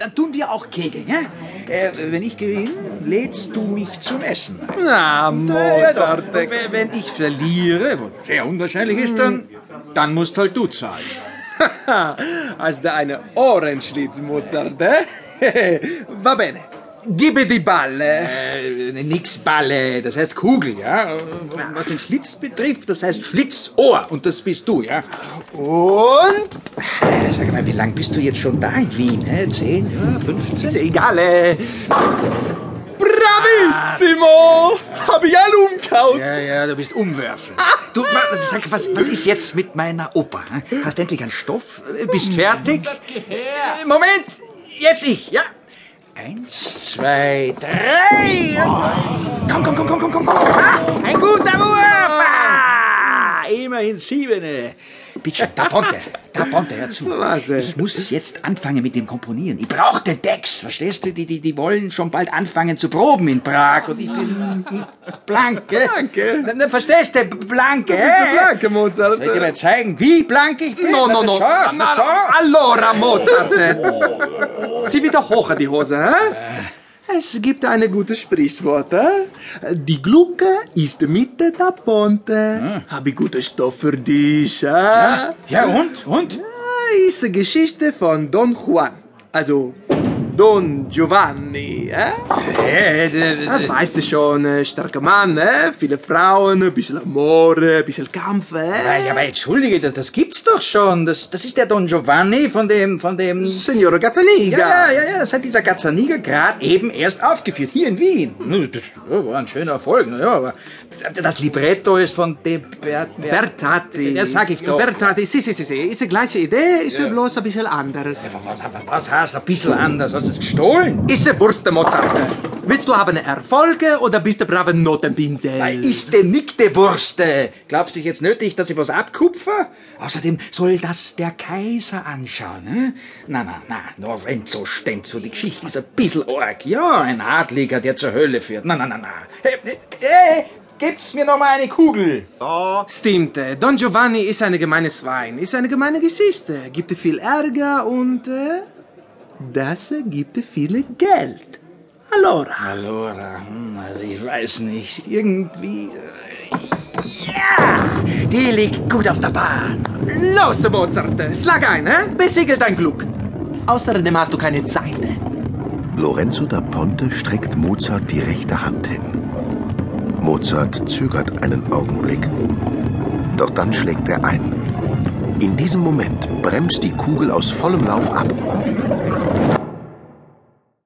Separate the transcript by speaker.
Speaker 1: dann tun wir auch Kegeln, ja? Äh, wenn ich gewinne, lädst du mich zum Essen.
Speaker 2: Na, Mozart.
Speaker 1: Ja, wenn ich verliere, was sehr unwahrscheinlich ist, dann, dann musst halt du zahlen.
Speaker 2: Hast du eine Ohrenschlitz, Mozart, eh? Va bene. Gib die Balle.
Speaker 1: Äh, nix Balle, das heißt Kugel, ja? Was den Schlitz betrifft, das heißt Schlitzohr. Und das bist du, ja?
Speaker 2: Und?
Speaker 1: Äh, Sag mal, wie lang bist du jetzt schon da in Wien? Hä? Zehn, ja, 15?
Speaker 2: Ist egal, eh. Bravissimo! Hab ich alle umgehauen.
Speaker 1: Ja, ja, du bist umwerfen. Du, sag, was, was ist jetzt mit meiner Oper? hä? Hast endlich einen Stoff? Äh, Bist fertig? Äh, Moment, jetzt ich, ja? Eins, zwei, drei. Komm, komm, komm, komm, komm, komm, komm. Ah, ein guter Wurf. Ah, immerhin siebene. Bitte, da Ponte, da Ponte, hör zu.
Speaker 2: Was?
Speaker 1: Ich muss jetzt anfangen mit dem Komponieren. Ich brauche den Text, verstehst du? Die, die, die wollen schon bald anfangen zu proben in Prag und ich bin blank, gell?
Speaker 2: Blanke?
Speaker 1: Na, na, verstehst du? Blank,
Speaker 2: Bist du
Speaker 1: hä?
Speaker 2: blanke, Mozart?
Speaker 1: Soll ich dir mal zeigen, wie blank ich bin?
Speaker 2: No, no, no.
Speaker 1: Na, schau.
Speaker 2: Allora, Mozart. eh. Zieh wieder hoch die Hose, hä? Es gibt ein gutes Sprichwort, hä? Die Glucke ist Mitte der Ponte. Hab ich guten Stoff für dich, hä?
Speaker 1: Ja, und? Und?
Speaker 2: Ja, ist eine Geschichte von Don Juan. Also, Don Giovanni, hä?
Speaker 1: Äh, äh,
Speaker 2: Ja, weißt du schon, äh, starker Mann, ne? Viele Frauen, ein bisschen Amore, ein bisschen Kampf,
Speaker 1: äh,
Speaker 2: äh?
Speaker 1: ja, aber entschuldige, das, das gibt's doch schon. Das, das ist der Don Giovanni von dem, von dem...
Speaker 2: Signore Gazzaniga.
Speaker 1: Ja, ja, ja, das hat dieser Gazzaniga gerade eben erst aufgeführt, hier in Wien. Nun, Das ja, war ein schöner Erfolg, na ja, aber das Libretto ist von dem Bert,
Speaker 2: Bertati.
Speaker 1: Ja, sag ich doch.
Speaker 2: Bertati, sì, sì, sì, sì. Ist die gleiche Idee, ist bloß ein bisschen anders.
Speaker 1: Was, was, was heißt ein bisschen anders? Du es gestohlen?
Speaker 2: Ist die Wurst, Mozart. Willst du haben Erfolge oder bist du brave Notenpinsel?
Speaker 1: Weil ist denn nickte Wurste? Glaubst du jetzt nötig, dass ich was abkupfer? Außerdem soll das der Kaiser anschauen, ne? Na, na, na, Lorenzo Stenzo, die Geschichte ist ein bisschen arg. Ja, ein Adliger, der zur Hölle führt. Na, na, na, na. Hey, hey, hey, gib's mir noch mal eine Kugel.
Speaker 2: Stimmt, äh, Don Giovanni ist eine gemeine Schwein, ist eine gemeine Geschichte, gibt viel Ärger und äh, das gibt viel Geld. Allora.
Speaker 1: Allora, hm, also ich weiß nicht. Irgendwie. äh, Ja! Die liegt gut auf der Bahn.
Speaker 2: Los, Mozart, schlag ein, äh? besiegel dein Glück. Außerdem hast du keine Zeit.
Speaker 3: Lorenzo da Ponte streckt Mozart die rechte Hand hin. Mozart zögert einen Augenblick. Doch dann schlägt er ein. In diesem Moment bremst die Kugel aus vollem Lauf ab